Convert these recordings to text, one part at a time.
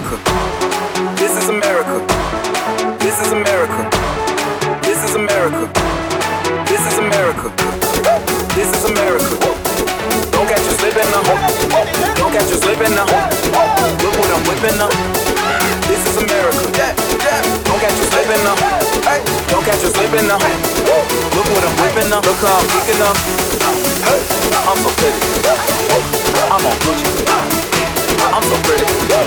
America. This is America. This is America. This is America. This is America. This is America. Don't catch you slipping now. Don't catch you slipping now. Look what I'm whipping up. This is America. Don't catch you slipping now. Don't catch you slipping now. Look what I'm whipping up. Look how I'm kicking up. I'm so pretty. I'm on Gucci. I'm so pretty.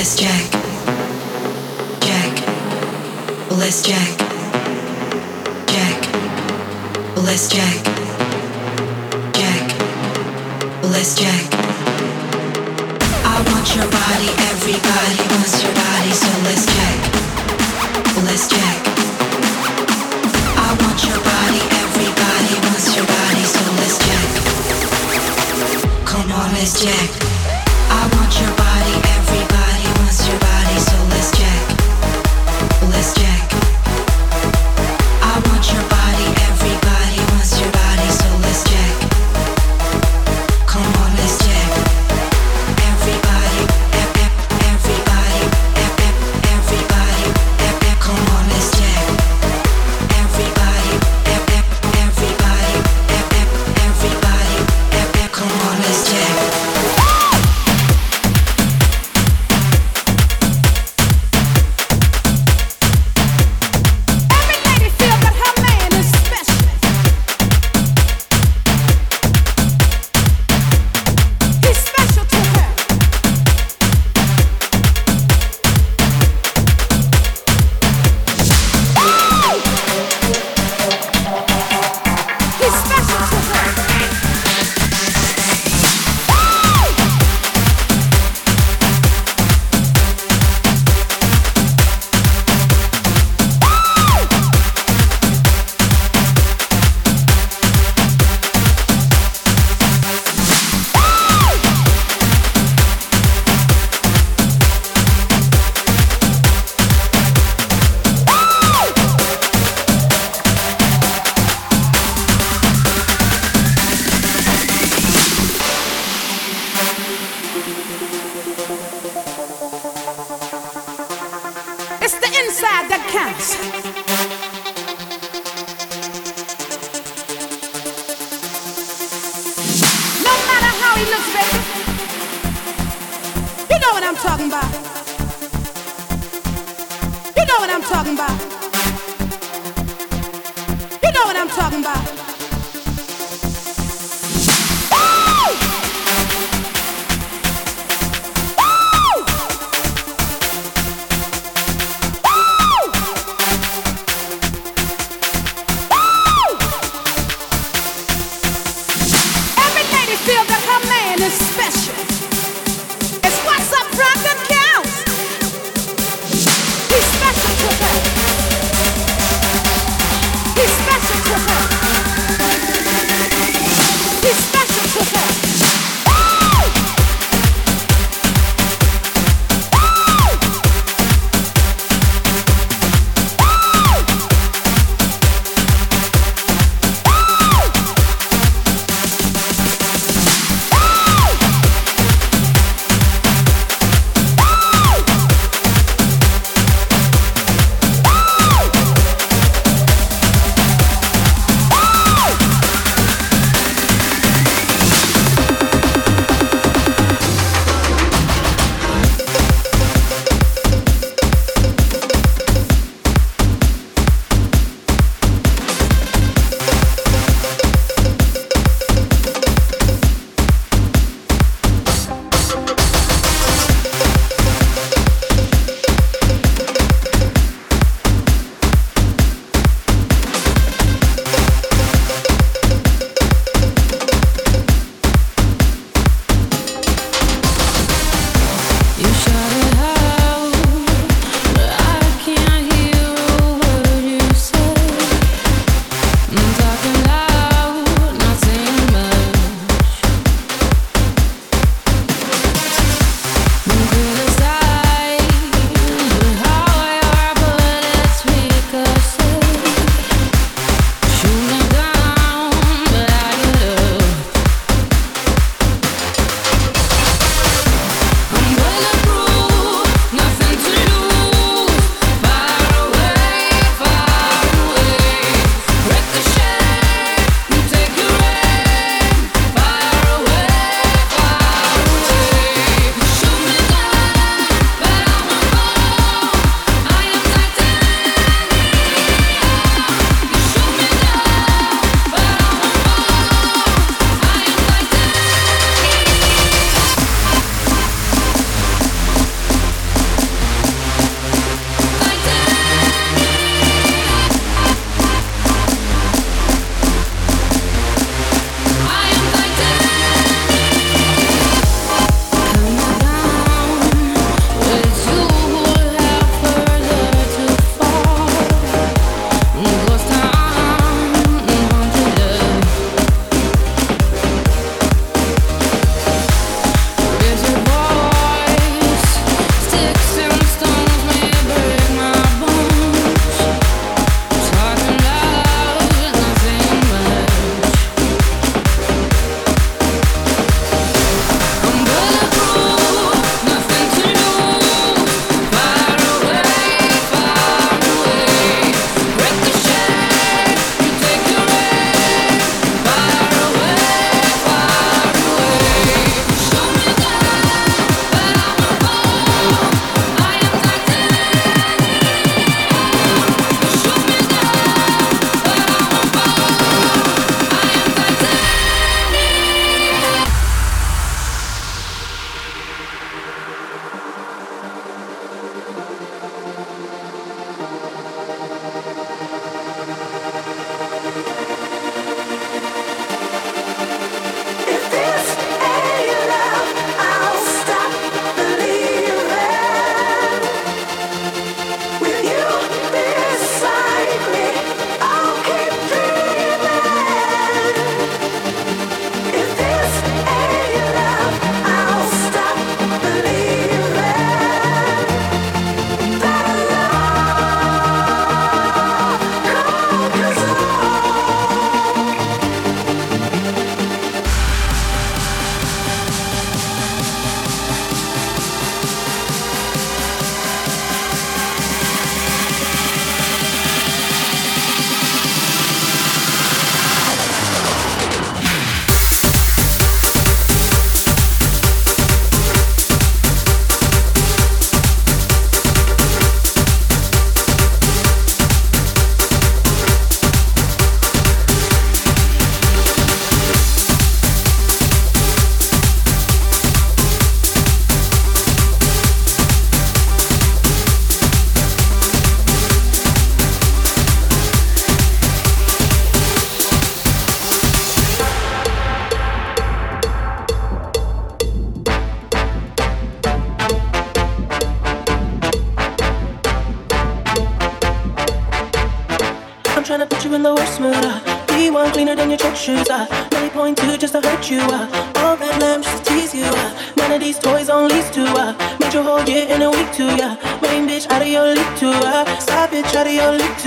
Bless Jack. Jack. Bless Jack. Jack. Bless Jack. Jack. Bless Jack. I want your body, everybody wants your body, so let's check. Bless Jack. I want your body, everybody wants your body, so let's check. Come on, let's check.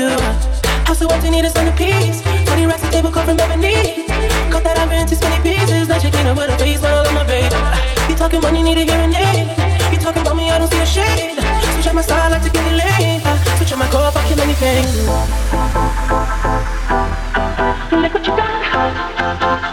Too. Uh. House so empty, need a centerpiece. 20 racks of table cut from Beverly. Cut that I've too many pieces. That chicken up with a face, but I love my baby. You talking money, need a hearing aid. You talking about me, I don't see a shade. Switch up my style, like to get it laid. Switch up my core, I kill anything. Look what you got.